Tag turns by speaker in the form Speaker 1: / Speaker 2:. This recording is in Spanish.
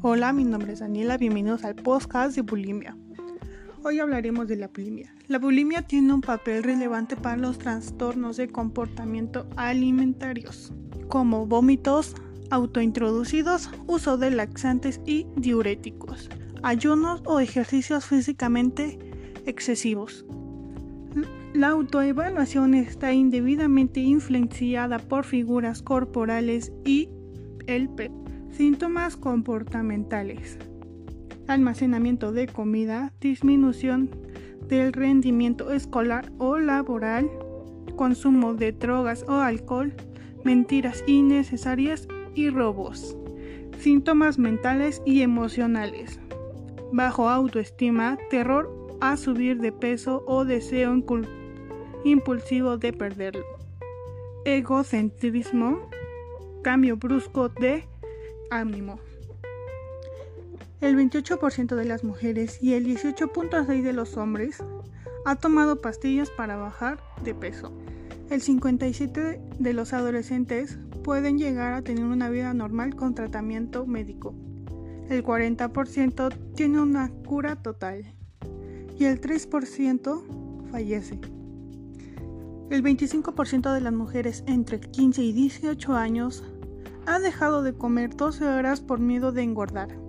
Speaker 1: Hola, mi nombre es Daniela, bienvenidos al podcast de bulimia. Hoy hablaremos de la bulimia. La bulimia tiene un papel relevante para los trastornos de comportamiento alimentarios, como vómitos autointroducidos, uso de laxantes y diuréticos, ayunos o ejercicios físicamente excesivos. La autoevaluación está indebidamente influenciada por figuras corporales y el peso. Síntomas comportamentales. Almacenamiento de comida, disminución del rendimiento escolar o laboral, consumo de drogas o alcohol, mentiras innecesarias y robos. Síntomas mentales y emocionales. Bajo autoestima, terror a subir de peso o deseo impulsivo de perderlo. Egocentrismo, cambio brusco de ánimo. El 28% de las mujeres y el 18.6% de los hombres ha tomado pastillas para bajar de peso. El 57% de los adolescentes pueden llegar a tener una vida normal con tratamiento médico. El 40% tiene una cura total y el 3% fallece. El 25% de las mujeres entre 15 y 18 años ha dejado de comer 12 horas por miedo de engordar.